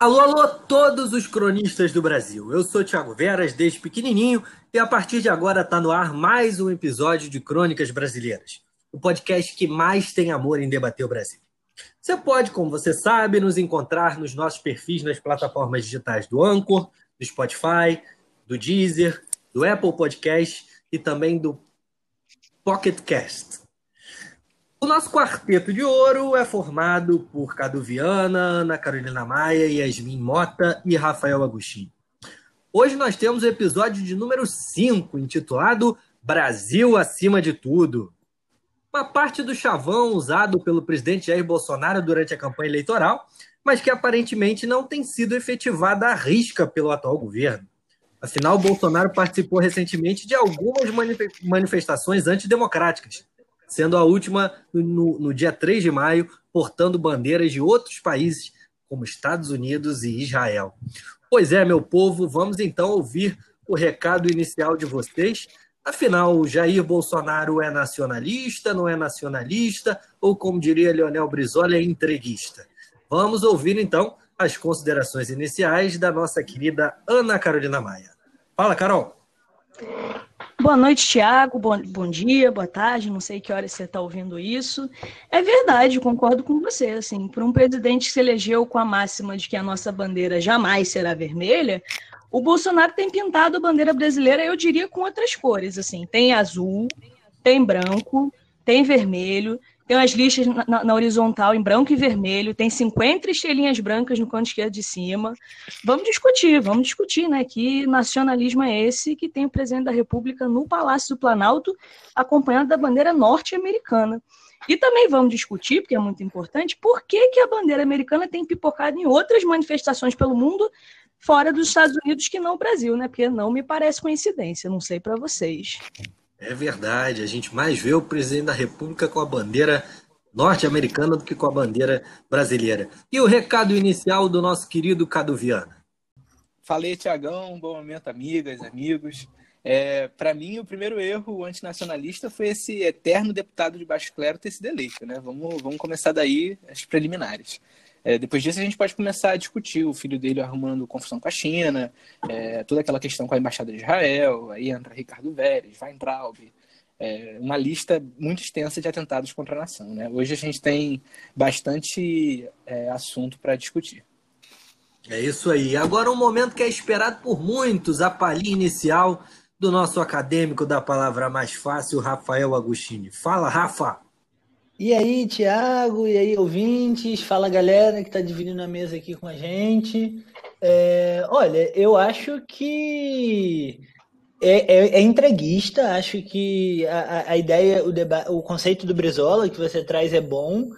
Alô, alô, todos os cronistas do Brasil. Eu sou Thiago Veras, desde pequenininho, e a partir de agora está no ar mais um episódio de Crônicas Brasileiras, o podcast que mais tem amor em debater o Brasil. Você pode, como você sabe, nos encontrar nos nossos perfis nas plataformas digitais do Anchor, do Spotify, do Deezer, do Apple Podcast e também do Pocket Cast. O nosso quarteto de ouro é formado por Cadu Viana, Ana Carolina Maia, Yasmin Mota e Rafael Agostinho. Hoje nós temos o episódio de número 5, intitulado Brasil acima de tudo. Uma parte do chavão usado pelo presidente Jair Bolsonaro durante a campanha eleitoral, mas que aparentemente não tem sido efetivada à risca pelo atual governo. Afinal, Bolsonaro participou recentemente de algumas manifestações antidemocráticas, sendo a última no, no dia 3 de maio, portando bandeiras de outros países, como Estados Unidos e Israel. Pois é, meu povo, vamos então ouvir o recado inicial de vocês. Afinal, Jair Bolsonaro é nacionalista, não é nacionalista, ou como diria Leonel Brizola, é entreguista? Vamos ouvir então as considerações iniciais da nossa querida Ana Carolina Maia. Fala, Carol. Boa noite, Tiago. Bom, bom dia, boa tarde. Não sei que hora você está ouvindo isso. É verdade, concordo com você. Assim, para um presidente que se elegeu com a máxima de que a nossa bandeira jamais será vermelha, o Bolsonaro tem pintado a bandeira brasileira, eu diria, com outras cores. Assim, tem azul, tem branco, tem vermelho, tem umas listas na, na, horizontal em branco e vermelho, tem 50 estrelinhas brancas no canto esquerdo de cima. Vamos discutir, vamos discutir, né? Que nacionalismo é esse que tem o presidente da República no Palácio do Planalto, acompanhado da bandeira norte-americana. E também vamos discutir, porque é muito importante, por que, que a bandeira americana tem pipocado em outras manifestações pelo mundo, fora dos Estados Unidos, que não o Brasil, né? Porque não me parece coincidência, não sei para vocês. É verdade, a gente mais vê o presidente da República com a bandeira norte-americana do que com a bandeira brasileira. E o recado inicial do nosso querido Cadu Viana? Falei, Tiagão, bom momento, amigas, amigos. É, Para mim, o primeiro erro antinacionalista foi esse eterno deputado de baixo clero ter sido eleito. Né? Vamos, vamos começar daí as preliminares. É, depois disso, a gente pode começar a discutir o filho dele arrumando confusão com a China, é, toda aquela questão com a Embaixada de Israel, aí entra Ricardo Vélez, Weintraub, é, uma lista muito extensa de atentados contra a nação. Né? Hoje a gente tem bastante é, assunto para discutir. É isso aí. Agora um momento que é esperado por muitos, a palhinha inicial do nosso acadêmico da palavra mais fácil, Rafael Agostini. Fala, Rafa! E aí, Tiago, e aí, ouvintes, fala galera que está dividindo a mesa aqui com a gente. É, olha, eu acho que é, é, é entreguista, acho que a, a ideia, o, o conceito do Brizola que você traz é bom,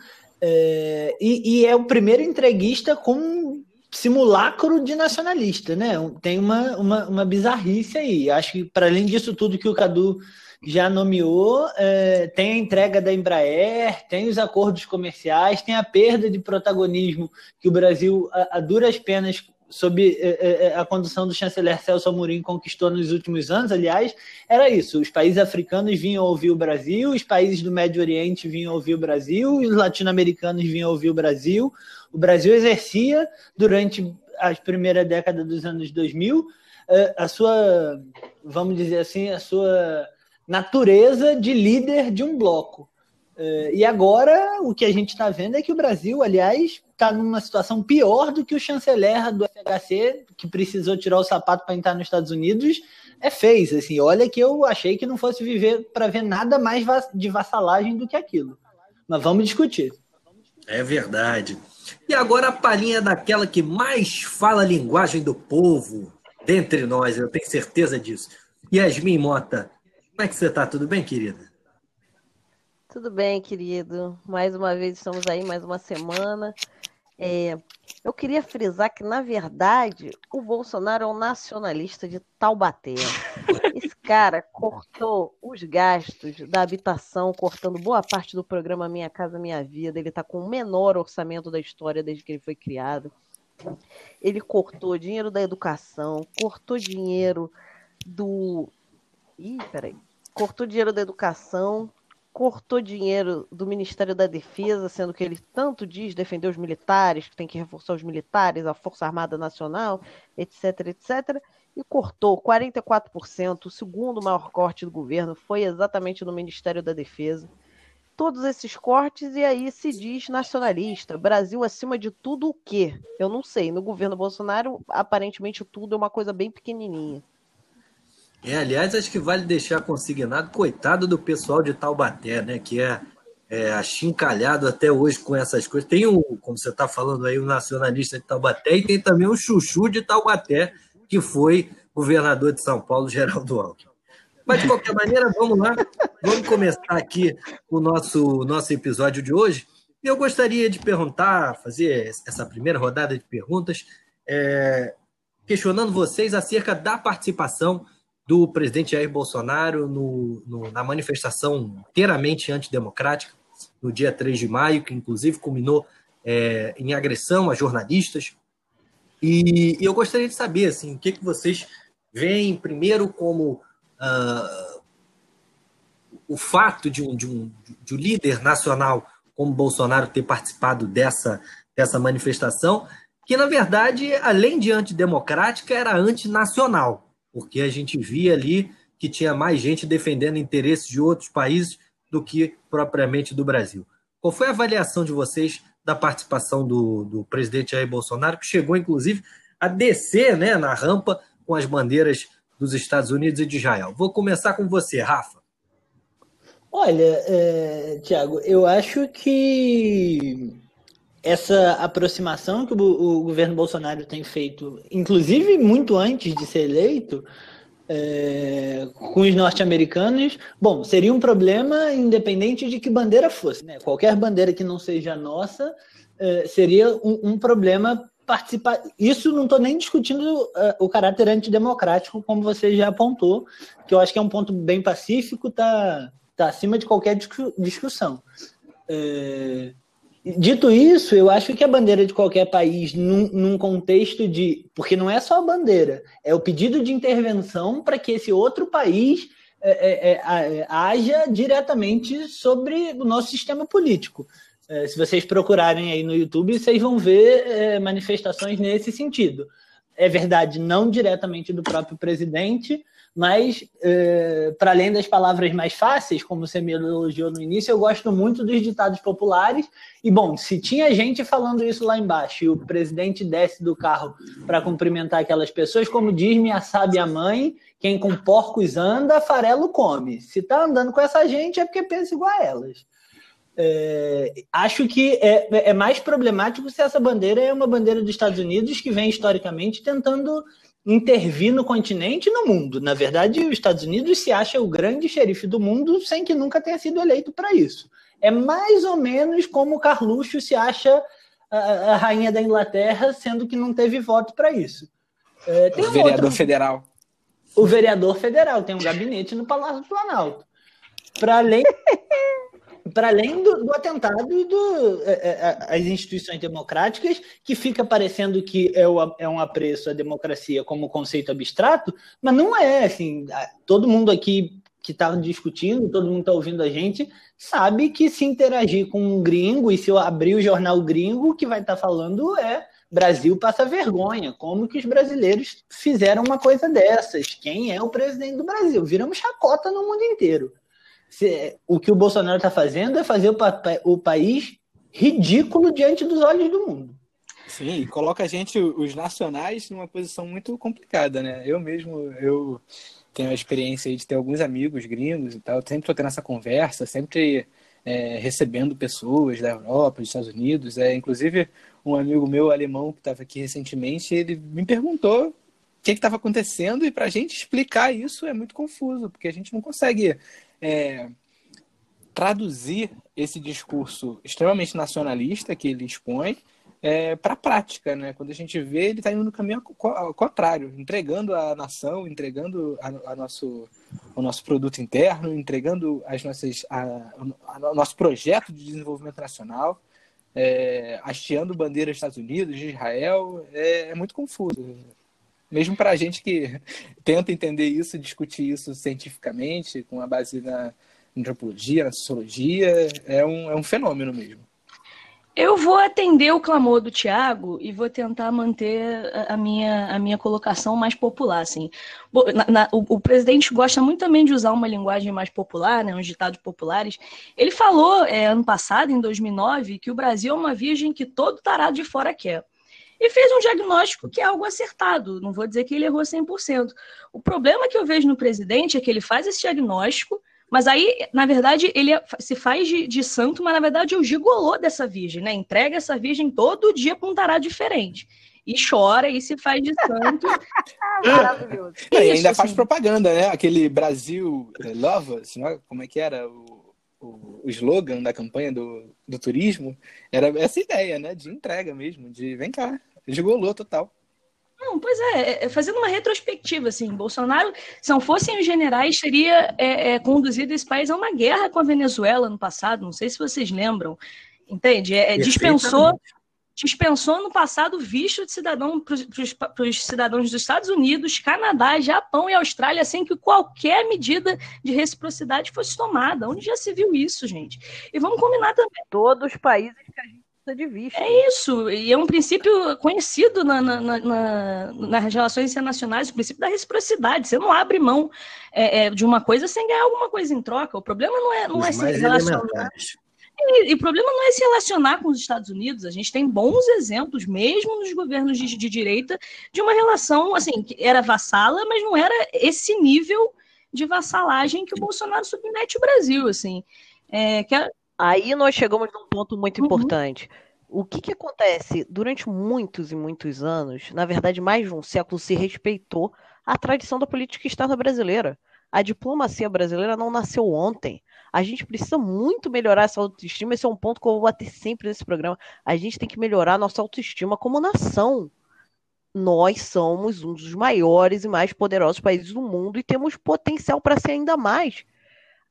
é, e, e, é o primeiro entreguista com simulacro de nacionalista, né? Tem uma, uma, uma bizarrice aí. Acho que, para além disso tudo que o Cadu já nomeou, é, tem a entrega da Embraer, tem os acordos comerciais, tem a perda de protagonismo que o Brasil, a, a duras penas, sob é, a condução do chanceler Celso Amorim, conquistou nos últimos anos, aliás, era isso. Os países africanos vinham ouvir o Brasil, os países do Médio Oriente vinham ouvir o Brasil, os latino-americanos vinham ouvir o Brasil. O Brasil exercia, durante a primeira década dos anos 2000, é, a sua, vamos dizer assim, a sua natureza de líder de um bloco. É, e agora o que a gente está vendo é que o Brasil, aliás, está numa situação pior do que o chanceler do FHC, que precisou tirar o sapato para entrar nos Estados Unidos, é fez. Assim, olha que eu achei que não fosse viver para ver nada mais de vassalagem do que aquilo. Mas vamos discutir. É verdade. E agora a palhinha daquela que mais fala a linguagem do povo dentre nós, eu tenho certeza disso. Yasmin Mota, como é que você está? Tudo bem, querida? Tudo bem, querido. Mais uma vez estamos aí, mais uma semana. É, eu queria frisar que, na verdade, o Bolsonaro é um nacionalista de Taubaté. Esse cara cortou os gastos da habitação, cortando boa parte do programa Minha Casa Minha Vida. Ele está com o menor orçamento da história desde que ele foi criado. Ele cortou dinheiro da educação, cortou dinheiro do. Ih, peraí cortou dinheiro da educação, cortou dinheiro do Ministério da Defesa, sendo que ele tanto diz defender os militares, que tem que reforçar os militares, a Força Armada Nacional, etc, etc, e cortou 44%. O segundo maior corte do governo foi exatamente no Ministério da Defesa. Todos esses cortes, e aí se diz nacionalista. Brasil acima de tudo o quê? Eu não sei. No governo Bolsonaro, aparentemente tudo é uma coisa bem pequenininha. É, aliás, acho que vale deixar consignado, coitado do pessoal de Taubaté, né? Que é, é achincalhado até hoje com essas coisas. Tem o, como você está falando aí, o nacionalista de Taubaté e tem também o chuchu de Taubaté, que foi governador de São Paulo, Geraldo Alckmin. Mas, de qualquer maneira, vamos lá. Vamos começar aqui o nosso, nosso episódio de hoje. Eu gostaria de perguntar, fazer essa primeira rodada de perguntas, é, questionando vocês acerca da participação do presidente Jair Bolsonaro no, no, na manifestação inteiramente antidemocrática, no dia 3 de maio, que inclusive culminou é, em agressão a jornalistas. E, e, eu gostaria de saber assim, o que, que vocês veem primeiro como uh, o fato de um, de, um, de um líder nacional como Bolsonaro ter participado dessa, dessa manifestação, que na verdade, além de antidemocrática, era antinacional porque a gente via ali que tinha mais gente defendendo interesses de outros países do que propriamente do Brasil. Qual foi a avaliação de vocês da participação do, do presidente Jair Bolsonaro, que chegou, inclusive, a descer né, na rampa com as bandeiras dos Estados Unidos e de Israel? Vou começar com você, Rafa. Olha, é, Tiago, eu acho que essa aproximação que o, o, governo Bolsonaro tem feito, inclusive muito antes de ser eleito, é, com os norte-americanos, bom, seria um problema independente de que bandeira fosse. Né? Qualquer bandeira que não seja nossa é, seria um, um, problema participar. Isso não estou nem discutindo uh, o caráter antidemocrático, como você já apontou, que eu acho que é um ponto bem pacífico, está tá acima de qualquer discussão. É, Dito isso, eu acho que a bandeira de qualquer país, num, num, contexto de. Porque não é só a bandeira, é o pedido de intervenção para que esse outro país é, é, é, haja diretamente sobre o nosso sistema político. É, se vocês procurarem aí no YouTube, vocês vão ver é, manifestações nesse sentido. É verdade, não diretamente do próprio presidente, mas, é, para além das palavras mais fáceis, como você me elogiou no início, eu gosto muito dos ditados populares. E, bom, se tinha gente falando isso lá embaixo e o presidente desce do carro para cumprimentar aquelas pessoas, como diz minha sábia mãe, quem com porcos anda, farelo come. Se está andando com essa gente é porque pensa igual a elas. É, acho que é, é mais problemático se essa bandeira é uma bandeira dos Estados Unidos que vem historicamente tentando intervir no continente e no mundo. Na verdade, os Estados Unidos se acha o grande xerife do mundo sem que nunca tenha sido eleito para isso. É mais ou menos como o Carluxo se acha a, a rainha da Inglaterra, sendo que não teve voto para isso. É, o um vereador outro... federal. O vereador federal tem um gabinete no Palácio do Planalto. Para além para além do, do atentado do, é, é, às instituições democráticas, que fica parecendo que é, o, é um apreço à democracia como conceito abstrato, mas não é. Assim, todo mundo aqui que está discutindo, todo mundo está ouvindo a gente, sabe que se interagir com um gringo e se eu abrir o jornal gringo, o que vai estar tá falando é Brasil passa vergonha. Como que os brasileiros fizeram uma coisa dessas? Quem é o presidente do Brasil? Viramos chacota no mundo inteiro o que o Bolsonaro está fazendo é fazer o, o país ridículo diante dos olhos do mundo. Sim, coloca a gente, os nacionais, numa posição muito complicada, né? Eu mesmo, eu tenho a experiência de ter alguns amigos gringos e tal, sempre estou tendo essa conversa, sempre é, recebendo pessoas da Europa, dos Estados Unidos. É, inclusive, um amigo meu alemão que estava aqui recentemente, ele me perguntou o que estava acontecendo e para a gente explicar isso é muito confuso, porque a gente não consegue é, traduzir esse discurso extremamente nacionalista que ele expõe é, para a prática, né? Quando a gente vê, ele está indo no caminho ao contrário, entregando a nação, entregando a, a nosso, o nosso produto interno, entregando as nossas, a, a, o nosso projeto de desenvolvimento nacional, é, hasteando bandeiras dos Estados Unidos, de Israel, é, é muito confuso mesmo para a gente que tenta entender isso, discutir isso cientificamente, com a base na, antropologia, na sociologia, é um, é um fenômeno mesmo. Eu vou atender o clamor do Tiago e vou tentar manter a minha, a minha colocação mais popular. Assim. Na, na, o, o, presidente gosta muito também de usar uma linguagem mais popular, né, uns ditados populares. Ele falou é, ano passado, em 2009, que o Brasil é uma virgem que todo tarado de fora quer. E fez um diagnóstico que é algo acertado. Não vou dizer que ele errou 100%. O problema que eu vejo no presidente é que ele faz esse diagnóstico, mas aí, na verdade, ele é, se faz de, de santo, mas na verdade é o gigolô dessa virgem, né? Entrega essa virgem todo dia para um tarado diferente. E chora e se faz de santo. Maravilhoso. e ainda faz assim. propaganda, né? Aquele Brasil eh, Love Us, né? como é que era o, o, o slogan da campanha do, do turismo? Era essa ideia, né? De entrega mesmo, de vem cá, gigolô total. Não, pois é, é, fazendo uma retrospectiva, assim, Bolsonaro, se não fossem os generais, teria é, é, conduzido esse país a uma guerra com a Venezuela no passado, não sei se vocês lembram, entende? É, é dispensou, dispensou no passado visto de cidadão para os cidadãos dos Estados Unidos, Canadá, Japão e Austrália, sem que qualquer medida de reciprocidade fosse tomada. Onde já se viu isso, gente? E vamos combinar também. Todos os países que a gente de vista. É isso, e é um princípio conhecido na, na, na, nas relações internacionais, o princípio da reciprocidade. Você não abre mão é, é, de uma coisa sem ganhar alguma coisa em troca. O problema não é, não é se relacionar. E, e, o problema não é se relacionar com os Estados Unidos. A gente tem bons exemplos, mesmo nos governos de, de direita, de uma relação assim, que era vassala, mas não era esse nível de vassalagem que o Bolsonaro submete o Brasil. Assim. É, que é, Aí nós chegamos num ponto muito uhum. importante. O que, que acontece? Durante muitos e muitos anos, na verdade, mais de um século, se respeitou a tradição da política externa brasileira. A diplomacia brasileira não nasceu ontem. A gente precisa muito melhorar essa autoestima. Esse é um ponto que eu vou bater sempre nesse programa. A gente tem que melhorar a nossa autoestima como nação. Nós somos um dos maiores e mais poderosos países do mundo e temos potencial para ser ainda mais.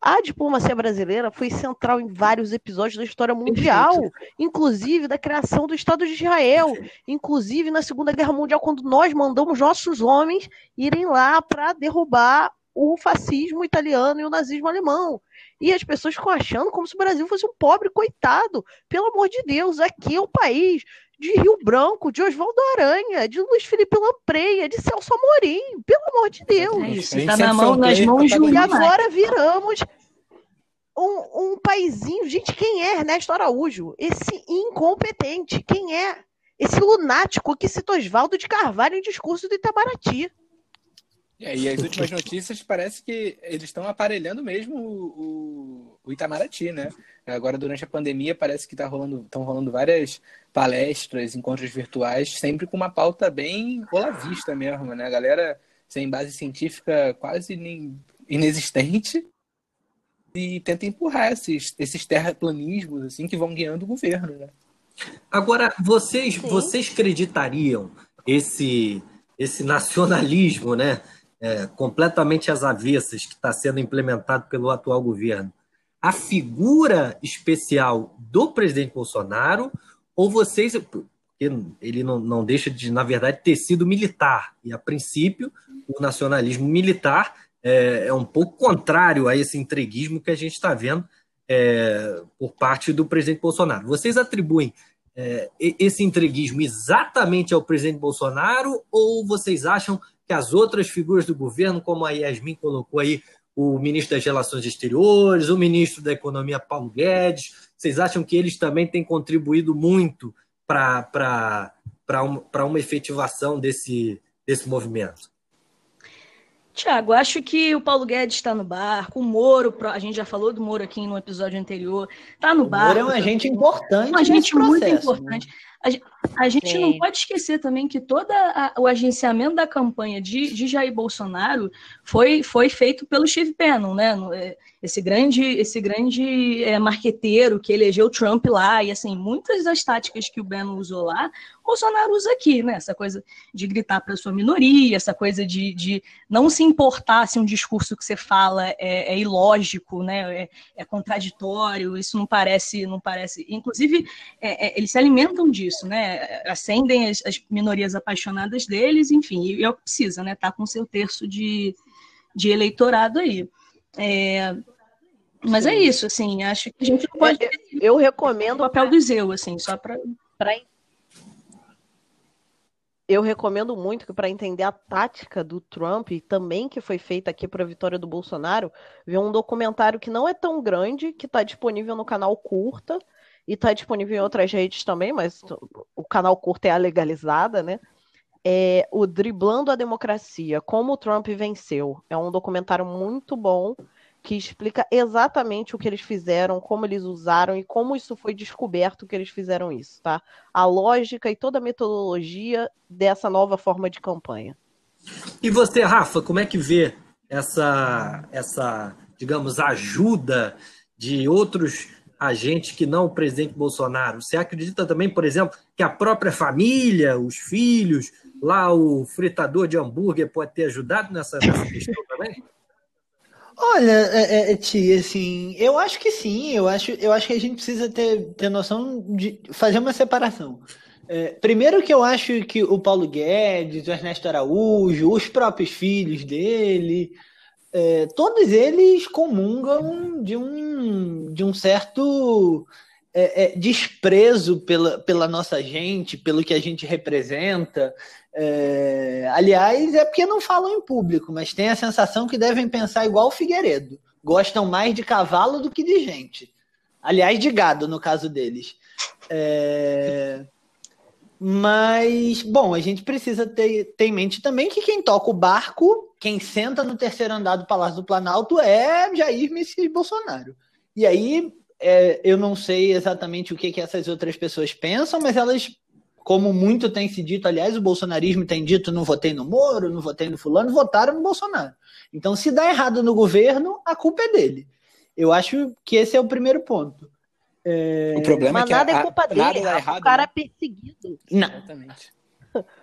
A diplomacia brasileira foi central em vários episódios da história mundial, inclusive da criação do Estado de Israel, inclusive na Segunda Guerra Mundial, quando nós mandamos nossos homens irem lá para derrubar o fascismo italiano e o nazismo alemão. E as pessoas ficam achando como se o Brasil fosse um pobre coitado. Pelo amor de Deus, aqui é o país de Rio Branco, de Oswaldo Aranha, de Luiz Felipe Lampreia, de Celso Amorim, pelo amor de Deus. É isso, está na mão, nas mãos de E agora viramos um, um paizinho. Gente, quem é Ernesto Araújo? Esse incompetente. Quem é? Esse lunático que citou Oswaldo de Carvalho em discurso do Itabaraty. É, e as últimas notícias parece que eles estão aparelhando mesmo o, o, o, Itamaraty, né? Agora, durante a pandemia, parece que tá rolando, estão rolando várias palestras, encontros virtuais, sempre com uma pauta bem olavista mesmo, né? A galera sem base científica quase nem inexistente e tenta empurrar esses, esses terraplanismos assim que vão guiando o governo, né? Agora, vocês, vocês acreditariam esse, esse nacionalismo, né? É, completamente às avessas que está sendo implementado pelo atual governo, a figura especial do presidente Bolsonaro, ou vocês. Ele não, não deixa de, na verdade, ter sido militar. E, a princípio, o nacionalismo militar é, é um pouco contrário a esse entreguismo que a gente está vendo é, por parte do presidente Bolsonaro. Vocês atribuem é, esse entreguismo exatamente ao presidente Bolsonaro ou vocês acham que as outras figuras do governo, como a Yasmin colocou aí, o ministro das Relações Exteriores, o ministro da Economia, Paulo Guedes, vocês acham que eles também têm contribuído muito para um, uma efetivação desse, desse movimento? Tiago, acho que o Paulo Guedes está no barco, o Moro, a gente já falou do Moro aqui no episódio anterior, está no barco. O Moro é um agente importante. Um agente muito né? importante. Né? A, a gente Sim. não pode esquecer também que todo o agenciamento da campanha de, de Jair Bolsonaro foi, foi feito pelo Steve Bannon, né? É, esse grande, esse grande é, marqueteiro que elegeu Trump lá, e assim, muitas das táticas que o Bannon usou lá, Bolsonaro usa aqui, né? Essa coisa de gritar para sua minoria, essa coisa de, de não se importar se um discurso que você fala é, é ilógico, né? É, é, contraditório, isso não parece, não parece. Inclusive, é, é, eles se alimentam disso, né? Acendem as, as minorias apaixonadas deles, enfim, e é o que precisa, né? Tá com seu terço de, de eleitorado aí. É, Mas é isso, assim, acho que a gente não pode. Eu, eu recomendo o papel do Zeu, assim, só para. Eu recomendo muito que, para entender a tática do Trump, e também que foi feita aqui para a vitória do Bolsonaro, ver um documentário que não é tão grande, que está disponível no canal Curta, e está disponível em outras redes também, mas o canal Curta é a legalizada, né? É o Driblando a Democracia, Como o Trump Venceu. É um documentário muito bom que explica exatamente o que eles fizeram, como eles usaram e como isso foi descoberto que eles fizeram isso, tá? A lógica e toda a metodologia dessa nova forma de campanha. E você, Rafa, como é que vê essa, essa digamos, ajuda de outros agentes que não o presidente Bolsonaro? Você acredita também, por exemplo, que a própria família, os filhos, lá o fritador de hambúrguer pode ter ajudado nessa, nessa questão também? Olha, é, é, tia, assim, eu acho que sim, eu acho, eu acho que a gente precisa ter, ter noção de fazer uma separação. É, primeiro que eu acho que o Paulo Guedes, o Ernesto Araújo, os próprios filhos dele, é, todos eles comungam de um, de um certo é, é, desprezo pela, pela nossa gente, pelo que a gente representa. É, aliás, é porque não falam em público, mas tem a sensação que devem pensar igual o Figueiredo. Gostam mais de cavalo do que de gente. Aliás, de gado, no caso deles. É... Mas, bom, a gente precisa ter, ter em mente também que quem toca o barco, quem senta no terceiro andar do Palácio do Planalto é Jair Messias Bolsonaro. E aí, é, eu não sei exatamente o que, que essas outras pessoas pensam, mas elas como muito tem se dito, aliás, o bolsonarismo tem dito, não votei no Moro, não votei no fulano, votaram no Bolsonaro. Então, se dá errado no governo, a culpa é dele. Eu acho que esse é o primeiro ponto. É... O problema Mas é que nada a, é culpa dele, errado, o cara né? é perseguido. Não. Exatamente.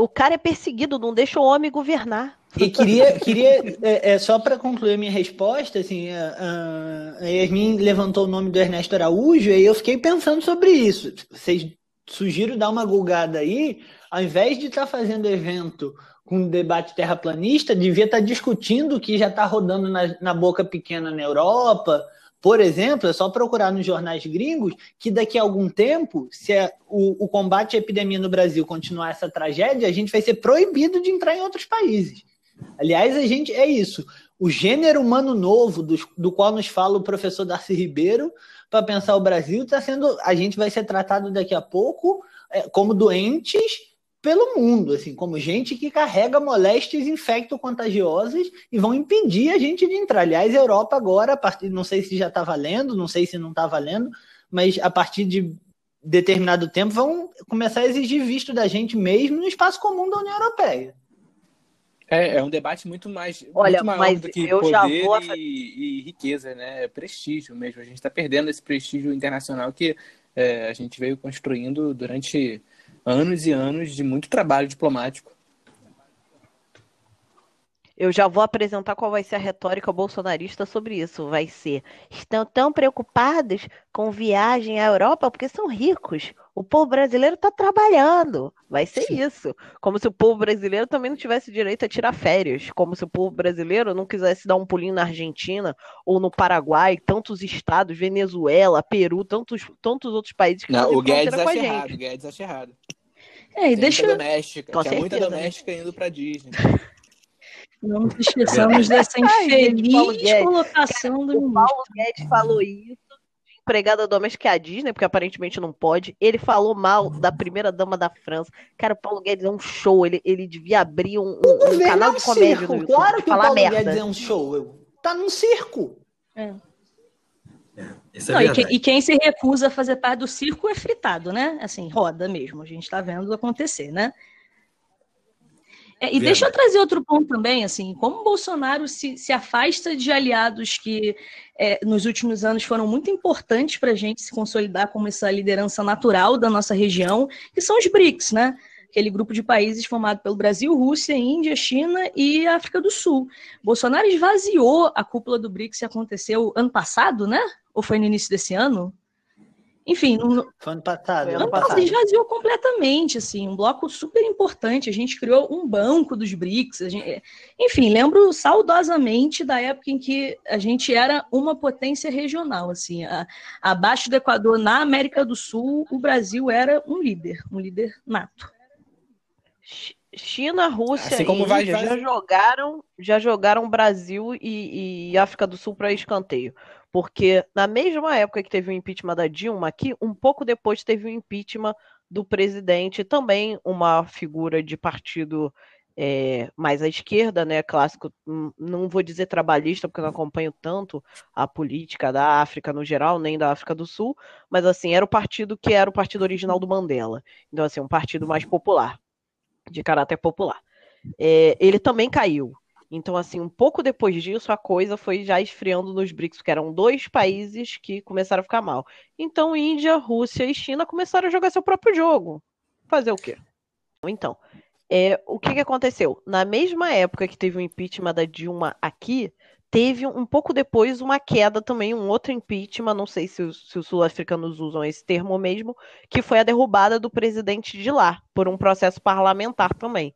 O cara é perseguido, não deixa o homem governar. E queria, queria é, é só para concluir a minha resposta, assim, a, a Yasmin levantou o nome do Ernesto Araújo e eu fiquei pensando sobre isso. Vocês sugiro dar uma gulgada aí, ao invés de estar tá fazendo evento com debate terraplanista, devia estar tá discutindo o que já está rodando na, na boca pequena na Europa. Por exemplo, é só procurar nos jornais gringos que daqui a algum tempo, se é o, o combate à epidemia no Brasil continuar essa tragédia, a gente vai ser proibido de entrar em outros países. Aliás, a gente é isso. O gênero humano novo, do, do qual nos fala o professor Darcy Ribeiro, para pensar o Brasil, está sendo. A gente vai ser tratado daqui a pouco é, como doentes pelo mundo, assim, como gente que carrega moléstias infecto-contagiosas e vão impedir a gente de entrar. Aliás, a Europa agora, a partir, não sei se já está valendo, não sei se não está valendo, mas a partir de determinado tempo vão começar a exigir visto da gente mesmo no espaço comum da União Europeia. É, é um debate muito mais Olha, muito maior do que poder vou... e, e, riqueza, né? É prestígio mesmo. A gente está perdendo esse prestígio internacional que é, a gente veio construindo durante anos e anos de muito trabalho diplomático. Eu já vou apresentar qual vai ser a retórica bolsonarista sobre isso. Vai ser: estão tão preocupados com viagem à Europa porque são ricos. O povo brasileiro está trabalhando. Vai ser Sim. isso. Como se o povo brasileiro também não tivesse direito a tirar férias. Como se o povo brasileiro não quisesse dar um pulinho na Argentina ou no Paraguai, tantos estados, Venezuela, Peru, tantos, tantos outros países que não, o Guedes acha errado. O Guedes acha errado. É, e deixa... doméstica. Com Tinha muita doméstica indo para Disney. Não nos esqueçamos dessa infeliz Ai, colocação do O Paulo Guedes falou isso empregada doméstica é a Disney, porque aparentemente não pode. Ele falou mal da primeira dama da França. Cara, o Paulo Guedes é um show. Ele, ele devia abrir um, um, um canal é de comédia circo. no YouTube. Claro que o Paulo merda. Guedes é um show. Tá num circo. É. É, é Não, e, que, e, quem se recusa a fazer parte do circo é fritado, né? Assim, roda mesmo. A gente está vendo acontecer, né? É, e Verdade. deixa eu trazer outro ponto também, assim, como o Bolsonaro se, se afasta de aliados que é, nos últimos anos foram muito importantes para a gente se consolidar como essa liderança natural da nossa região, que são os BRICS, né? Aquele grupo de países formado pelo Brasil, Rússia, Índia, China e África do Sul. Bolsonaro esvaziou a cúpula do BRICS que aconteceu ano passado, né? Ou foi no início desse ano? Enfim. No, Foi ano passado. Ano passado esvaziou completamente, assim, um bloco super importante. A gente criou um banco dos BRICS. Gente, enfim, lembro saudosamente da época em que a gente era uma potência regional, assim, a, abaixo do Equador, na América do Sul, o Brasil era um líder, um líder nato. China, Rússia assim como vai, já jogaram, já jogaram Brasil e, e África do Sul para escanteio. Porque na mesma época que teve o impeachment da Dilma aqui, um pouco depois teve o impeachment do presidente, também uma figura de partido é, mais à esquerda, né, clássico, hum, não vou dizer trabalhista, porque eu não acompanho tanto a política da África no geral, nem da África do Sul, mas assim, era o partido que era o partido original do Mandela. Então, assim, um partido mais popular de caráter popular. É, ele também caiu. Então, assim, um pouco depois disso, a coisa foi já esfriando nos BRICS, porque eram dois países que começaram a ficar mal. Então, Índia, Rússia e China começaram a jogar seu próprio jogo. Fazer o quê? Então, é, o que, que aconteceu? Na mesma época que teve o impeachment da Dilma aqui, teve um pouco depois uma queda também, um outro impeachment, não sei se os, se os sul-africanos usam esse termo mesmo, que foi a derrubada do presidente de lá, por um processo parlamentar também.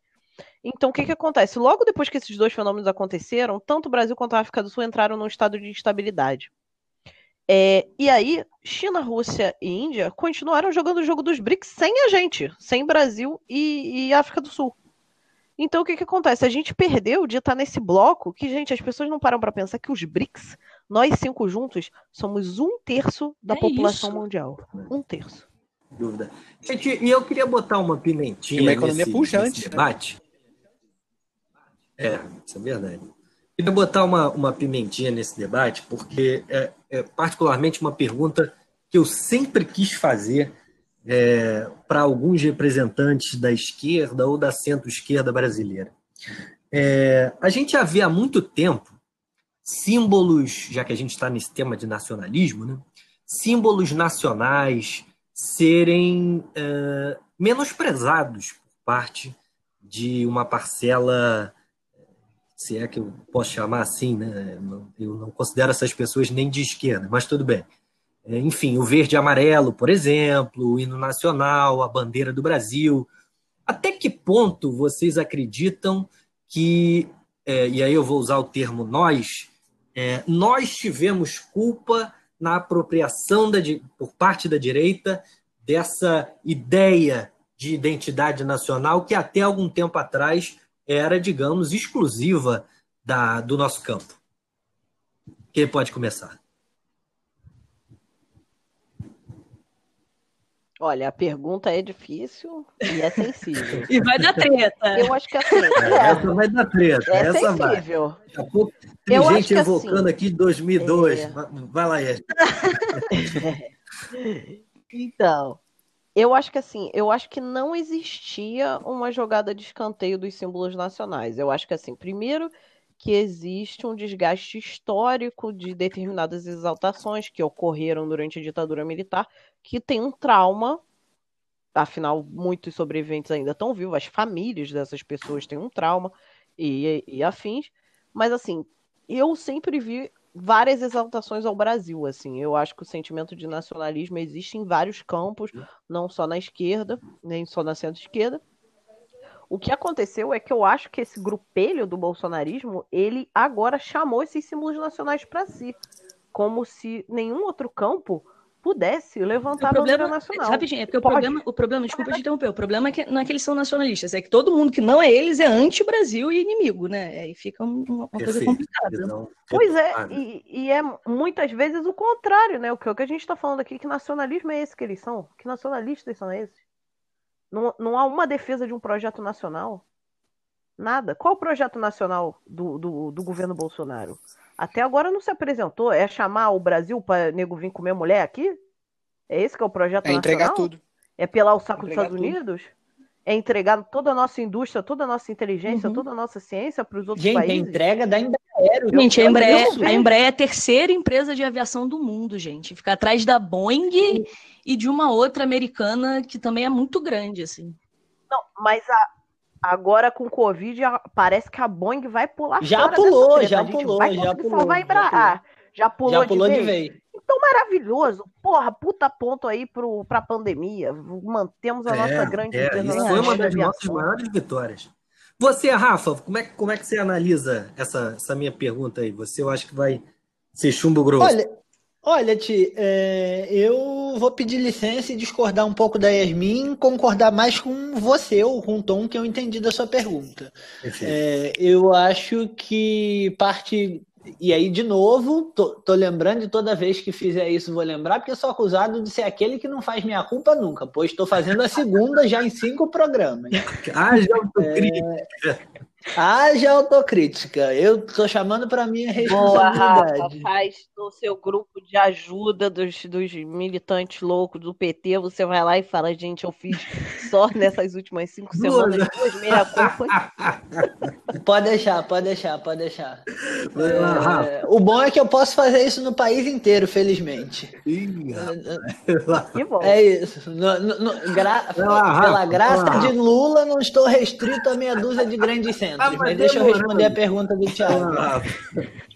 Então, o que, que acontece? Logo depois que esses dois fenômenos aconteceram, tanto o Brasil quanto a África do Sul entraram num estado de instabilidade. É, e aí, China, Rússia e Índia continuaram jogando o jogo dos BRICS sem a gente, sem Brasil e, e África do Sul. Então, o que, que acontece? A gente perdeu de estar nesse bloco que, gente, as pessoas não param para pensar que os BRICS, nós cinco juntos, somos um terço da é população isso. mundial. Um terço. Dúvida. Gente, e eu queria botar uma pimentinha uma economia nesse, puxante, nesse né? debate. Né? É, isso é verdade. Queria botar uma, uma pimentinha nesse debate, porque é, é particularmente uma pergunta que eu sempre quis fazer é, para alguns representantes da esquerda ou da centro-esquerda brasileira. É, a gente já vê há muito tempo símbolos, já que a gente está nesse tema de nacionalismo, né, símbolos nacionais serem é, menosprezados por parte de uma parcela, se é que eu posso chamar assim, né? eu não considero essas pessoas nem de esquerda, mas tudo bem é, enfim, o verde e amarelo, por exemplo, o hino nacional, a bandeira do Brasil. Até que ponto vocês acreditam que, é, e aí eu vou usar o termo nós, é, nós tivemos culpa na apropriação da, por parte da direita dessa ideia de identidade nacional que até algum tempo atrás era, digamos, exclusiva da, do nosso campo? Quem pode começar? Olha, a pergunta é difícil e é sensível. e vai dar treta. Eu acho que assim. É, essa vai dar treta. É essa sensível. Vai. Daqui a pouco tem Eu gente evocando assim, aqui de 2002. É... Vai lá, Ed. então, eu acho que assim, eu acho que não existia uma jogada de escanteio dos símbolos nacionais. Eu acho que assim, primeiro que existe um desgaste histórico de determinadas exaltações que ocorreram durante a ditadura militar, que tem um trauma. Afinal, muitos sobreviventes ainda estão vivos, as famílias dessas pessoas têm um trauma e, e afins. Mas, assim, eu sempre vi várias exaltações ao Brasil, assim. Eu acho que o sentimento de nacionalismo existe em vários campos, não só na esquerda, nem só na centro-esquerda. O que aconteceu é que eu acho que esse grupelho do bolsonarismo, ele agora chamou esses símbolos nacionais para si, como se nenhum outro campo pudesse levantar o problema, a bandeira nacional. Rapidinho, é porque o problema, o problema, desculpa te interromper, o problema é que não é que eles são nacionalistas, é que todo mundo que não é eles é anti-Brasil e inimigo, né? Aí fica uma, uma coisa complicada. Não, pois é, e, e, é muitas vezes o contrário, né? O que, o que a gente está falando aqui, que nacionalismo é esse que eles são? Que nacionalistas são esses? Não, não há uma defesa de um projeto nacional. Nada. Qual o projeto nacional do, do, do governo Bolsonaro? Até agora não se apresentou. É chamar o Brasil para nego vir comer mulher aqui? É esse que é o projeto é nacional? É entregar tudo. É pelar o saco dos Estados tudo. Unidos? É entregar toda a nossa indústria, toda a nossa inteligência, uhum. toda a nossa ciência para os outros gente, países? Gente, a entrega da Embraer. Gente, a Embraer, a Embraer é a terceira empresa de aviação do mundo, gente. Fica atrás da Boeing e de uma outra americana que também é muito grande, assim. Não, mas a, agora com o Covid parece que a Boeing vai pular já pulou, já pulou, já pulou, salvar já pulou. já pulou, já pulou de, vez. De vez. Então, maravilhoso. Porra, puta ponto aí pro, pra pandemia. Mantemos a é, nossa grande é, Isso foi uma das nossas maiores vitórias. Você, Rafa, como é, como é que você analisa essa, essa minha pergunta aí? Você, eu acho que vai ser chumbo grosso. Olha, olha Ti, é, eu vou pedir licença e discordar um pouco da Yasmin, concordar mais com você ou com o Tom, que eu entendi da sua pergunta. É, eu acho que parte e aí, de novo, tô, tô, lembrando e toda vez que fizer isso vou lembrar, porque eu sou acusado de ser aquele que não faz minha culpa nunca, pois estou fazendo a segunda já em cinco programas. Ah, já é... Haja autocrítica. Eu tô chamando para minha responsabilidade. Boa, Rafa, faz no seu grupo de ajuda dos, dos militantes loucos do PT, você vai lá e fala, gente, eu fiz só nessas últimas cinco semanas duas meia culpa. Pode deixar, pode deixar, pode deixar. É, o bom é que eu posso fazer isso no país inteiro, felizmente. que bom. É isso. No, no, no, gra... Pela graça de Lula, não estou restrito a meia dúzia de grandes centros. Ah, mas, mas deixa eu responder a pergunta do Thiago. Ah.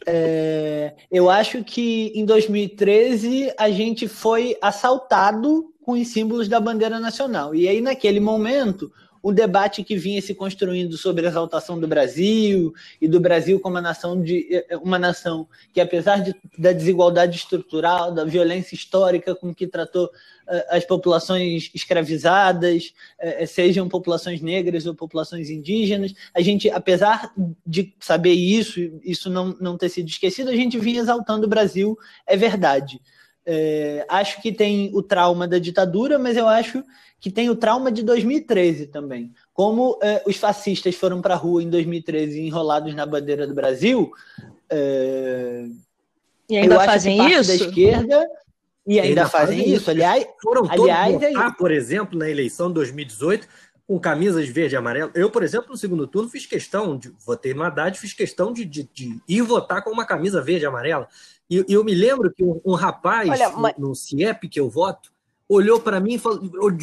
É, eu acho que em 2013 a gente foi assaltado com os símbolos da bandeira nacional. E aí, naquele momento, o debate que vinha se construindo sobre a exaltação do Brasil e do Brasil como uma nação, de, uma nação que, apesar de, da desigualdade estrutural, da violência histórica com que tratou uh, as populações escravizadas, uh, sejam populações negras ou populações indígenas, a gente, apesar de saber isso, isso não, não ter sido esquecido, a gente vinha exaltando o Brasil, é verdade. É, acho que tem o trauma da ditadura, mas eu acho que tem o trauma de 2013 também. Como é, os fascistas foram para a rua em 2013 enrolados na bandeira do Brasil. É, e ainda fazem isso? Da esquerda, e ainda, ainda fazem, fazem isso. Aliás, foram todos aliás, é votar, por exemplo, na eleição de 2018 com camisas verde e amarelo. Eu, por exemplo, no segundo turno, fiz questão de votei no Haddad, fiz questão de, de, de ir votar com uma camisa verde e amarela. E eu me lembro que um, um rapaz Olha, mas... no, no CIEP que eu voto olhou para mim, falou,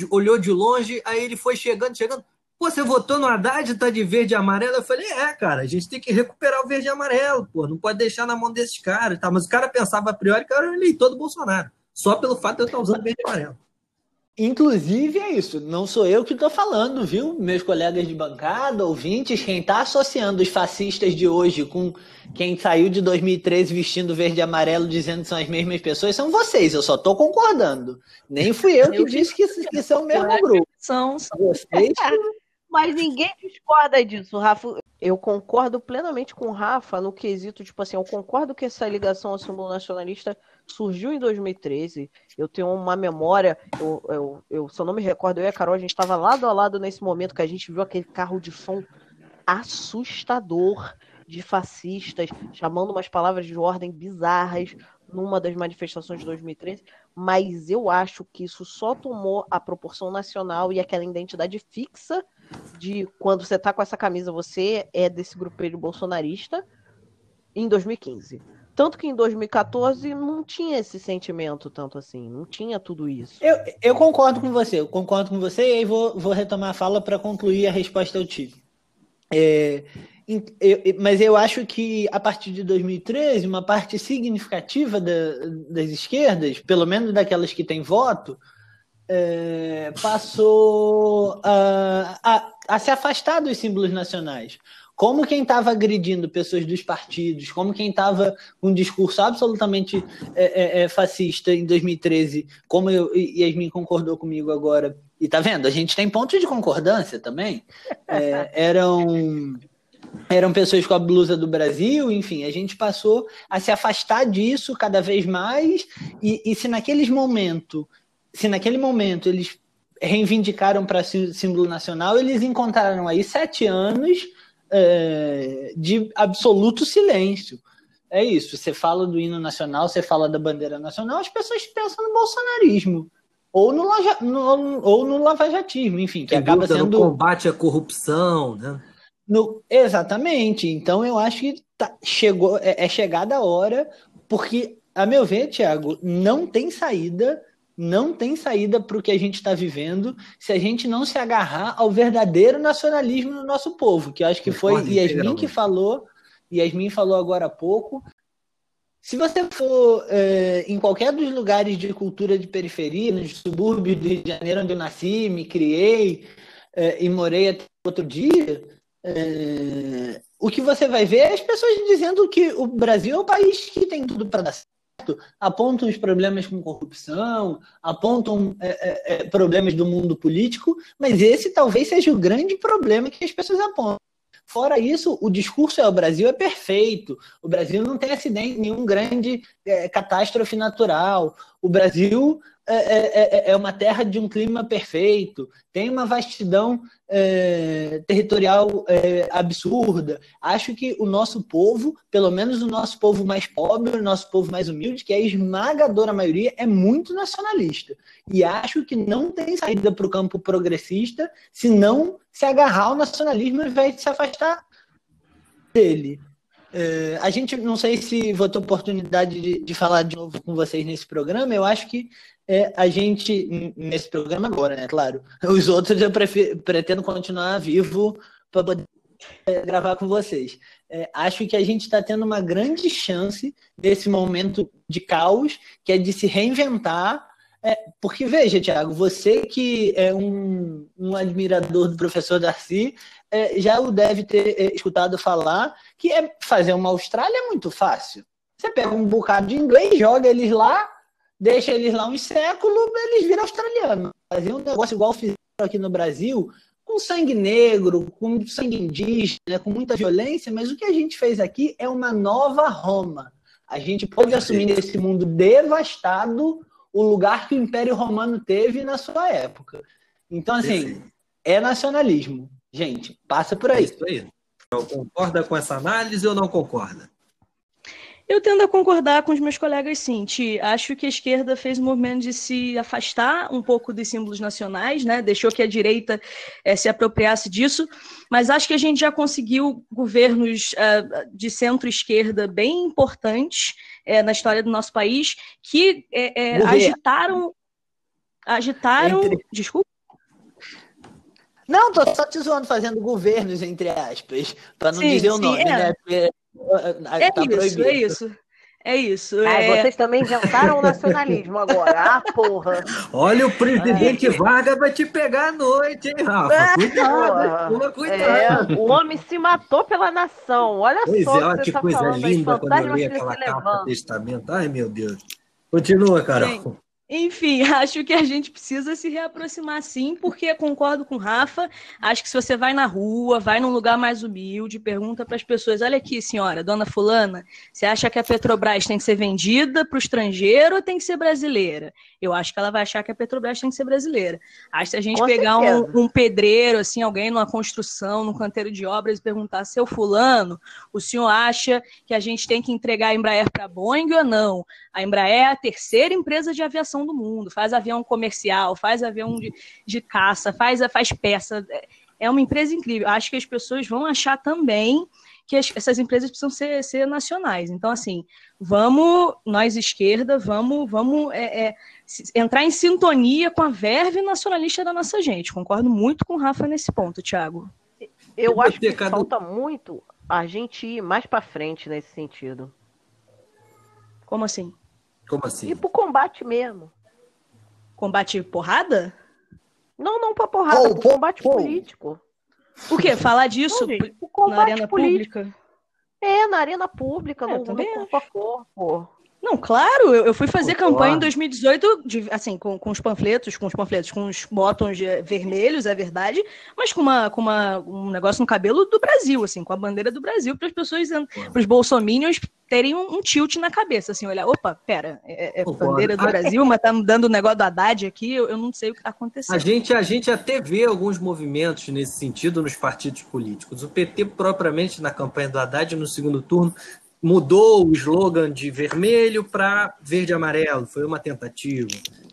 olhou de longe, aí ele foi chegando, chegando. Pô, você votou no Haddad, tá de verde e amarelo? Eu falei, é, cara, a gente tem que recuperar o verde e amarelo, pô, não pode deixar na mão desses caras, tá? Mas o cara pensava a priori que era o eleitor do Bolsonaro, só pelo fato de eu estar usando verde e amarelo. Inclusive é isso, não sou eu que estou falando, viu? Meus colegas de bancada, ouvintes, quem está associando os fascistas de hoje com quem saiu de 2013 vestindo verde e amarelo dizendo que são as mesmas pessoas são vocês, eu só estou concordando. Nem fui eu que disse que, que são o mesmo grupo. São, são. Vocês Mas ninguém discorda disso, Rafa. Eu concordo plenamente com o Rafa no quesito, tipo assim, eu concordo que essa ligação ao símbolo nacionalista surgiu em 2013. Eu tenho uma memória, eu, eu, eu se eu não me recordo, eu e a Carol, a gente estava lado a lado nesse momento que a gente viu aquele carro de som assustador de fascistas, chamando umas palavras de ordem bizarras numa das manifestações de 2013, mas eu acho que isso só tomou a proporção nacional e aquela identidade fixa de quando você tá com essa camisa, você é desse grupelho bolsonarista em 2015. Tanto que em 2014 não tinha esse sentimento tanto assim, não tinha tudo isso. Eu, eu concordo com você, eu concordo com você, e aí vou, vou retomar a fala para concluir a resposta eu tive. É, eu, mas eu acho que a partir de 2013, uma parte significativa da, das esquerdas, pelo menos daquelas que têm voto, é, passou a, a, a, se afastar dos símbolos nacionais. Como quem estava agredindo pessoas dos partidos, como quem estava com um discurso absolutamente é, é, é fascista em 2013, como eu, Yasmin concordou comigo agora, e tá vendo? A gente tem pontos de concordância também. É, eram eram pessoas com a blusa do Brasil, enfim, a gente passou a se afastar disso cada vez mais, e, e se naqueles momentos se naquele momento eles reivindicaram para símbolo nacional, eles encontraram aí sete anos é, de absoluto silêncio. É isso. Você fala do hino nacional, você fala da bandeira nacional, as pessoas pensam no bolsonarismo. Ou no, no, ou no lavajatismo, enfim, que acaba sendo. No combate à corrupção, né? No, exatamente. Então eu acho que tá, chegou, é, é chegada a hora, porque, a meu ver, Tiago, não tem saída não tem saída para o que a gente está vivendo se a gente não se agarrar ao verdadeiro nacionalismo do nosso povo, que eu acho que foi Yasmin que falou, Yasmin falou agora há pouco. se você for é, em qualquer dos lugares de cultura de periferia, nos subúrbios do Rio de Janeiro, onde eu nasci, me criei é, e morei até outro dia, é, o que você vai ver é as pessoas dizendo que o Brasil é o país que tem tudo para dar certo, apontam os problemas com corrupção, apontam é, é, é, problemas do mundo político, mas esse talvez seja o grande problema que as pessoas apontam. Fora isso, o discurso é o Brasil é perfeito. O Brasil não tem acidente, nenhum grande é, catástrofe natural. O Brasil é, é, é, é, uma terra de um clima perfeito, tem uma vastidão é, territorial é, absurda. Acho que o nosso povo, pelo menos o nosso povo mais pobre, o nosso povo mais humilde, que é a esmagadora maioria, é muito nacionalista. E acho que não tem saída para o campo progressista se não se agarrar ao nacionalismo ao invés de se afastar dele. É, a gente não sei se vou ter oportunidade de, de, falar de novo com vocês nesse programa. Eu acho que é, a gente, nesse programa agora, né? Claro. Os outros eu prefiro, pretendo continuar vivo para poder é, gravar com vocês. É, acho que a gente está tendo uma grande chance desse momento de caos, que é de se reinventar. É, porque, veja, Tiago, você que é um, um admirador do professor Darcy, é, já o deve ter é, escutado falar que é fazer uma Austrália é muito fácil. Você pega um bocado de inglês, joga eles lá, deixa eles lá uns séculos, eles viram australianos. Fazer um negócio igual fizeram aqui no Brasil, com sangue negro, com sangue indígena, com muita violência, mas o que a gente fez aqui é uma nova Roma. A gente pode assumir nesse mundo devastado o lugar que o Império Romano teve na sua época. Então, assim, é nacionalismo. Gente, passa por aí. É isso aí. Concorda com essa análise ou não concorda? Eu tendo a concordar com os meus colegas, sim. Ti, acho que a esquerda fez um movimento de se afastar um pouco dos símbolos nacionais, né? deixou que a direita é, se apropriasse disso, mas acho que a gente já conseguiu governos uh, de centro-esquerda bem importantes uh, na história do nosso país que uh, agitaram. Agitaram. Entre... Desculpa. Não, tô só te zoando fazendo governos, entre aspas, para não sim, dizer o nome, é. né? Porque, é tá isso, proibido. é isso. É isso. Ah, é... Vocês também inventaram o nacionalismo agora. Ah, porra. Olha, o presidente Vargas vai te pegar à noite, hein, Rafa? É, cuidado, cuidado. É, o homem se matou pela nação. Olha pois só. É, olha que, que coisa linda quando eu li aquela carta do testamento. Ai, meu Deus. Continua, Carol. Sim. Enfim, acho que a gente precisa se reaproximar sim, porque concordo com o Rafa. Acho que se você vai na rua, vai num lugar mais humilde, pergunta para as pessoas: olha aqui, senhora, dona Fulana, você acha que a Petrobras tem que ser vendida para o estrangeiro ou tem que ser brasileira? Eu acho que ela vai achar que a Petrobras tem que ser brasileira. Acho que se a gente com pegar um, um, pedreiro, assim, alguém numa construção, num canteiro de obras e perguntar: seu Fulano, o senhor acha que a gente tem que entregar a Embraer para a Boeing ou não? A Embraer é a terceira empresa de aviação do mundo, faz avião comercial, faz avião de, de caça, faz, faz peça. É uma empresa incrível. Acho que as pessoas vão achar também que as, essas empresas precisam ser, ser, nacionais. Então, assim, vamos, nós esquerda, vamos, vamos é, é, entrar em sintonia com a verve nacionalista da nossa gente. Concordo muito com o Rafa nesse ponto, Thiago. Eu acho que falta muito a gente ir mais para frente nesse sentido. Como assim? Como assim? E pro combate mesmo. Combate porrada? Não, não pra porrada, oh, pro combate oh. político. O quê? Falar disso não, na arena político. pública? É, na arena pública, é, no, no corpo a corpo. Não, claro, eu, eu fui fazer campanha em 2018, de, assim, com, com os panfletos, com os panfletos, com os botões vermelhos, é verdade, mas com, uma, com uma, um negócio no cabelo do Brasil, assim, com a bandeira do Brasil, para as pessoas, para os bolsominions terem um, um, tilt na cabeça, assim, olhar, opa, pera, é, é bandeira do Brasil, mas tá dando o negócio do Haddad aqui, eu, eu não sei o que está acontecendo. A gente, a gente até vê alguns movimentos nesse sentido nos partidos políticos. O PT, propriamente, na campanha do Haddad, no segundo turno, mudou o slogan de vermelho para verde e amarelo, foi uma tentativa.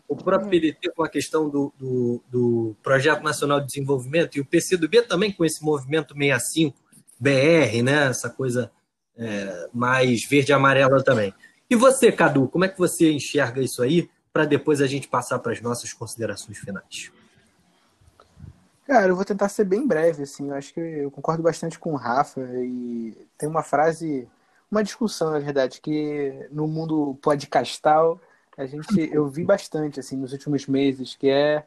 O próprio PDT com a questão do, do, do, Projeto Nacional de Desenvolvimento e o PCdoB também com esse movimento 65, BR, né? essa coisa é, mais verde e amarela também. E você, Cadu, como é que você enxerga isso aí para depois a gente passar para as nossas considerações finais? Cara, eu vou tentar ser bem breve, assim. Eu acho que eu concordo bastante com o Rafa e tem uma frase uma discussão, na verdade, que no mundo podcastal a gente eu vi bastante assim nos últimos meses, que é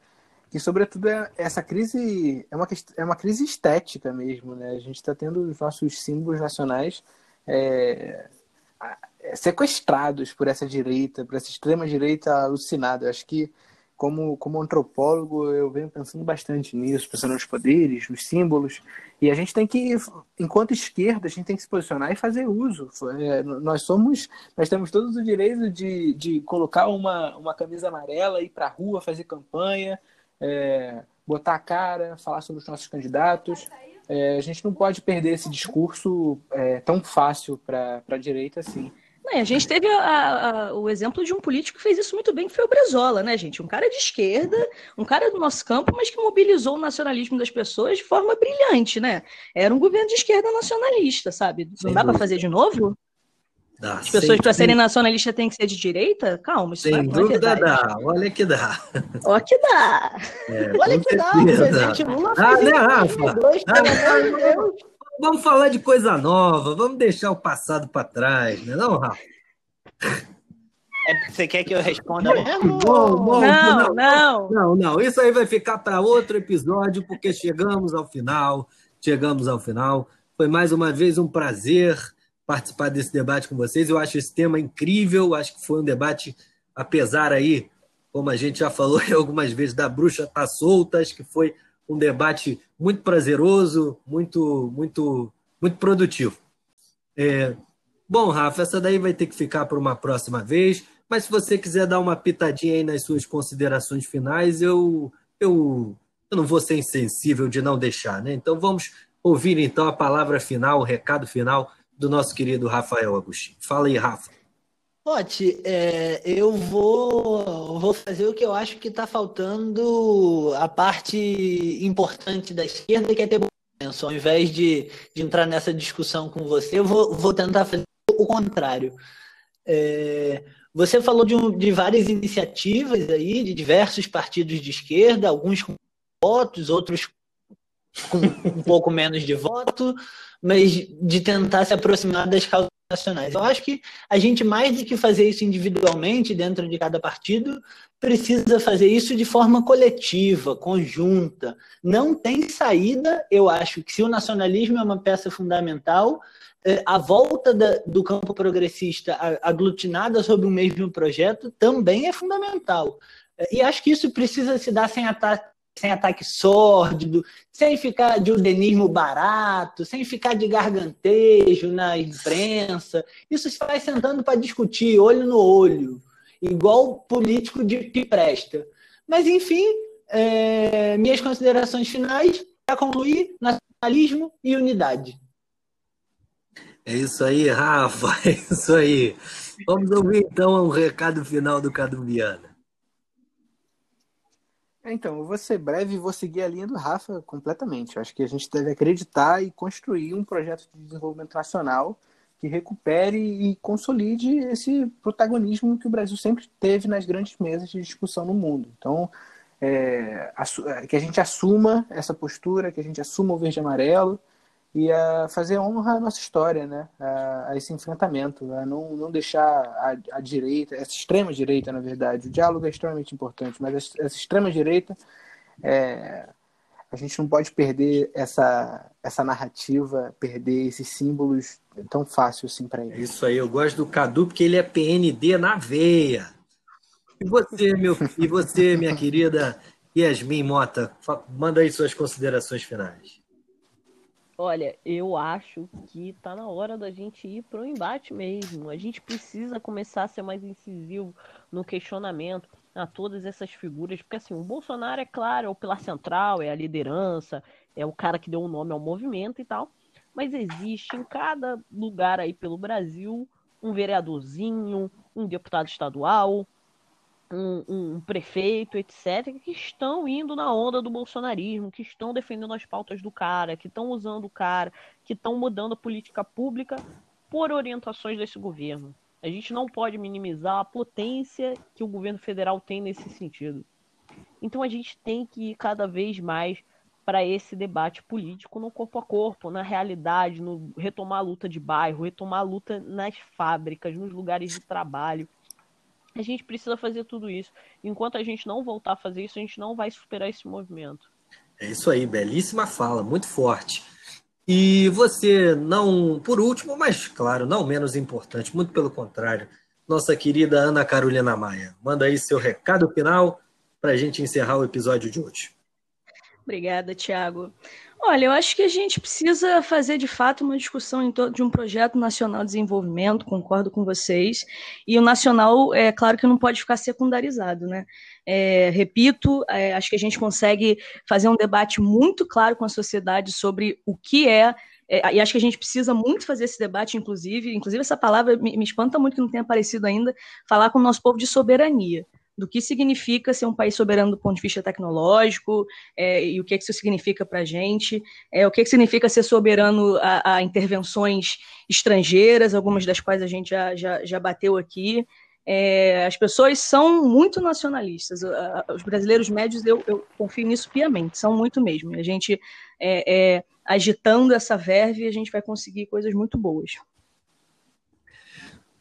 que sobretudo é essa crise é uma é uma crise estética mesmo, né? A gente está tendo os nossos símbolos nacionais é, sequestrados por essa direita, por essa extrema direita alucinada. Eu acho que como, como antropólogo, eu venho pensando bastante nisso, pensando nos poderes, nos símbolos. E a gente tem que, enquanto esquerda, a gente tem que se posicionar e fazer uso. É, nós somos, nós temos todos o direito de, de colocar uma, uma camisa amarela, ir para a rua, fazer campanha, é, botar a cara, falar sobre os nossos candidatos. É, a gente não pode perder esse discurso é, tão fácil para a direita assim. Não, a gente teve a, a, o exemplo de um político que fez isso muito bem, que foi o Brezola, né, gente? Um cara de esquerda, um cara do nosso campo, mas que mobilizou o nacionalismo das pessoas de forma brilhante, né? Era um governo de esquerda nacionalista, sabe? Não dá para fazer de novo? Dá, As pessoas para serem nacionalistas têm que ser de direita? Calma, isso Sem dúvida dá, olha que dá. Olha que dá. É, olha que dá, presidente Lula ah, né, Rafa? Ah, Vamos falar de coisa nova, vamos deixar o passado para trás, né, não, Rafa? É, você quer que eu responda mesmo? Bom, bom, não, não, não, não, não. Isso aí vai ficar para outro episódio, porque chegamos ao final. Chegamos ao final. Foi mais uma vez um prazer participar desse debate com vocês. Eu acho esse tema incrível. Acho que foi um debate, apesar aí, como a gente já falou algumas vezes, da bruxa tá solta. Acho que foi um debate muito prazeroso, muito, muito, muito produtivo. É, bom, Rafa, essa daí vai ter que ficar para uma próxima vez, mas se você quiser dar uma pitadinha aí nas suas considerações finais, eu, eu, eu não vou ser insensível de não deixar, né? Então vamos ouvir então a palavra final, o recado final do nosso querido Rafael Agostinho. Fala aí, Rafa. Pote, é, eu vou, vou fazer o que eu acho que está faltando a parte importante da esquerda, que é ter bom senso. Ao invés de, de entrar nessa discussão com você, eu vou, vou tentar fazer o contrário. É, você falou de, um, de várias iniciativas aí, de diversos partidos de esquerda, alguns com votos, outros com um pouco menos de voto, mas de tentar se aproximar das causas nacionais. Eu acho que a gente, mais do que fazer isso individualmente dentro de cada partido, precisa fazer isso de forma coletiva, conjunta. Não tem saída, eu acho que se o nacionalismo é uma peça fundamental, é, a volta do campo progressista aglutinada sobre o mesmo projeto também é fundamental. E acho que isso precisa se dar sem ataque sem ataque sórdido, sem ficar de udenismo barato, sem ficar de gargantejo na imprensa. Isso se vai sentando para discutir, olho no olho, igual político de que presta. Mas, enfim, é, minhas considerações finais para concluir: nacionalismo e unidade. É isso aí, Rafa, é isso aí. Vamos ouvir então o um recado final do Cadu. É, então, eu vou ser breve e vou seguir a linha do Rafa completamente. Eu acho que a gente deve acreditar e construir um projeto de desenvolvimento nacional que recupere e consolide esse protagonismo que o Brasil sempre teve nas grandes mesas de discussão no mundo. Então, é, que a gente assuma essa postura, que a gente assuma o verde e amarelo, e a fazer honra à nossa história, né? a, a esse enfrentamento, a não, não deixar a, a, direita, essa extrema direita, na verdade, o diálogo é extremamente importante, mas essa, essa extrema direita, é, a gente não pode perder essa, essa narrativa, perder esses símbolos tão fácil assim para ele. Isso aí, eu gosto do Cadu porque ele é PND na veia. E você, meu, e você, minha querida Yasmin Mota, manda aí suas considerações finais. Olha, eu acho que tá na hora da gente ir pro embate mesmo. A gente precisa começar a ser mais incisivo no questionamento a todas essas figuras, porque assim, o Bolsonaro é claro, é o pilar central, é a liderança, é o cara que deu o um nome ao movimento e tal, mas existe em cada lugar aí pelo Brasil um vereadorzinho, um deputado estadual, um, um, prefeito, etc., que estão indo na onda do bolsonarismo, que estão defendendo as pautas do cara, que estão usando o cara, que estão mudando a política pública por orientações desse governo. A gente não pode minimizar a potência que o governo federal tem nesse sentido. Então a gente tem que ir cada vez mais para esse debate político no corpo a corpo, na realidade, no retomar a luta de bairro, retomar a luta nas fábricas, nos lugares de trabalho. A gente precisa fazer tudo isso. Enquanto a gente não voltar a fazer isso, a gente não vai superar esse movimento. É isso aí, belíssima fala, muito forte. E você, não, por último, mas claro, não menos importante, muito pelo contrário, nossa querida Ana Carolina Maia. Manda aí seu recado final para a gente encerrar o episódio de hoje. Obrigada, Tiago. Olha, eu acho que a gente precisa fazer de fato uma discussão em torno de um projeto nacional de desenvolvimento, concordo com vocês. E o nacional, é claro que não pode ficar secundarizado, né? É, repito, é, acho que a gente consegue fazer um debate muito claro com a sociedade sobre o que é é, e acho que a gente precisa muito fazer esse debate, inclusive, inclusive essa palavra me, me espanta muito que não tenha aparecido ainda, falar com o nosso povo de soberania do que significa ser um país soberano do ponto de vista tecnológico é, e o que, é que isso significa para a gente, é, o que, é que significa ser soberano a, a, intervenções estrangeiras, algumas das quais a gente já, já, já bateu aqui. É, as pessoas são muito nacionalistas, os brasileiros médios, eu, eu, confio nisso piamente, são muito mesmo. A gente, é, é, agitando essa verve, a gente vai conseguir coisas muito boas.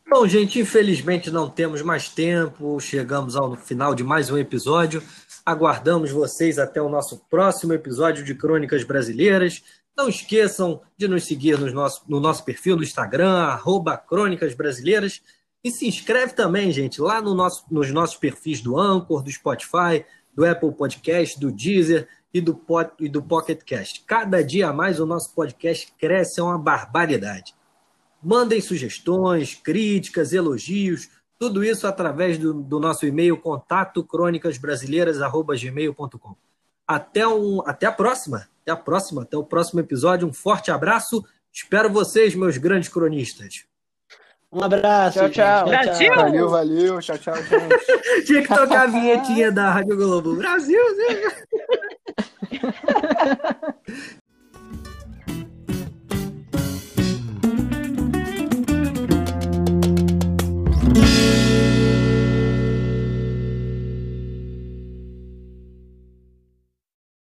Bom, gente, infelizmente não temos mais tempo. Chegamos ao final de mais um episódio. Aguardamos vocês até o nosso próximo episódio de Crônicas Brasileiras. Não esqueçam de nos seguir no nosso, no nosso perfil no Instagram, arroba Crônicas Brasileiras. E se inscreve também, gente, lá no nosso, nos nossos perfis do Anchor, do Spotify, do Apple Podcast, do Deezer e do, e do Pocket Cast. Cada dia mais o nosso podcast cresce, é uma barbaridade. Mandem sugestões, críticas, elogios, tudo isso através do, do nosso e-mail contato crônicasbrasileiras@gmail.com. Até um, até a próxima. Até a próxima, até o próximo episódio. Um forte abraço. Espero vocês, meus grandes cronistas. Um abraço. Tchau, tchau. Brasil! Valeu, valeu. Tchau, tchau, gente. Tinha que tocar a vinhetinha da Rádio Globo. Brasil!